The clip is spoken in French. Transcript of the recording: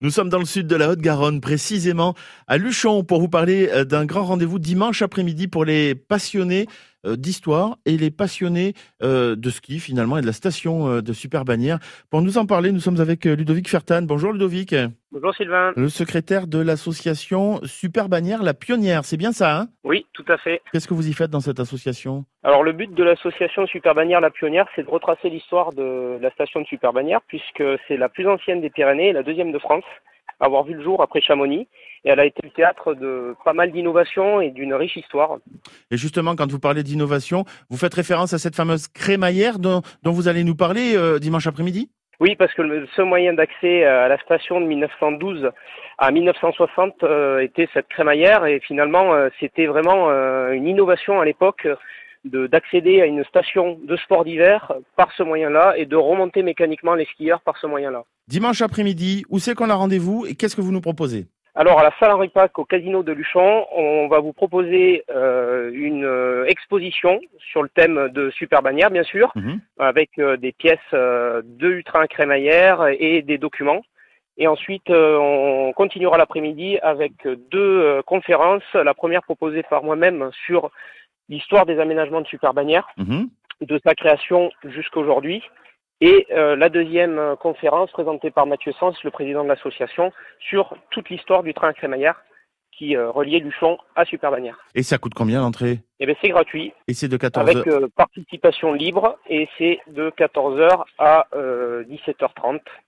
Nous sommes dans le sud de la Haute-Garonne, précisément à Luchon, pour vous parler euh, d'un grand rendez-vous dimanche après-midi pour les passionnés euh, d'histoire et les passionnés euh, de ski finalement et de la station de Super Bagnères. Pour nous en parler, nous sommes avec Ludovic Fertan. Bonjour Ludovic. Bonjour Sylvain. Le secrétaire de l'association Super Bagnères, la pionnière, c'est bien ça hein? Oui, tout à fait. Qu'est-ce que vous y faites dans cette association? Alors le but de l'association Super Bagnères, la pionnière, c'est de retracer l'histoire de la station de Super Bagnères, puisque c'est la plus ancienne des Pyrénées et la deuxième de France avoir vu le jour après Chamonix. Et elle a été le théâtre de pas mal d'innovations et d'une riche histoire. Et justement, quand vous parlez d'innovation, vous faites référence à cette fameuse crémaillère dont, dont vous allez nous parler euh, dimanche après-midi? Oui, parce que seul moyen d'accès à la station de 1912 à 1960 euh, était cette crémaillère et finalement euh, c'était vraiment une innovation à l'époque d'accéder à une station de sport d'hiver par ce moyen-là et de remonter mécaniquement les skieurs par ce moyen-là. Dimanche après-midi, où c'est qu'on a rendez-vous et qu'est-ce que vous nous proposez? Alors à la salle Henri Pac au Casino de Luchon, on va vous proposer euh, une euh, exposition sur le thème de Super Bannière bien sûr, mhm. avec euh, des pièces de Utrin crémaillère et des documents. Et ensuite, on continuera l'après-midi avec deux conférences. La première proposée par moi-même sur l'histoire des aménagements de Super Bannière, mhm. de sa création jusqu'à aujourd'hui. Et euh, la deuxième euh, conférence présentée par Mathieu Sens, le président de l'association, sur toute l'histoire du train à crémaillère qui euh, reliait Luchon à Superbannière. Et ça coûte combien l'entrée? Eh bien c'est gratuit. Et c'est de 14h Avec euh, participation libre et c'est de 14h à 17h30.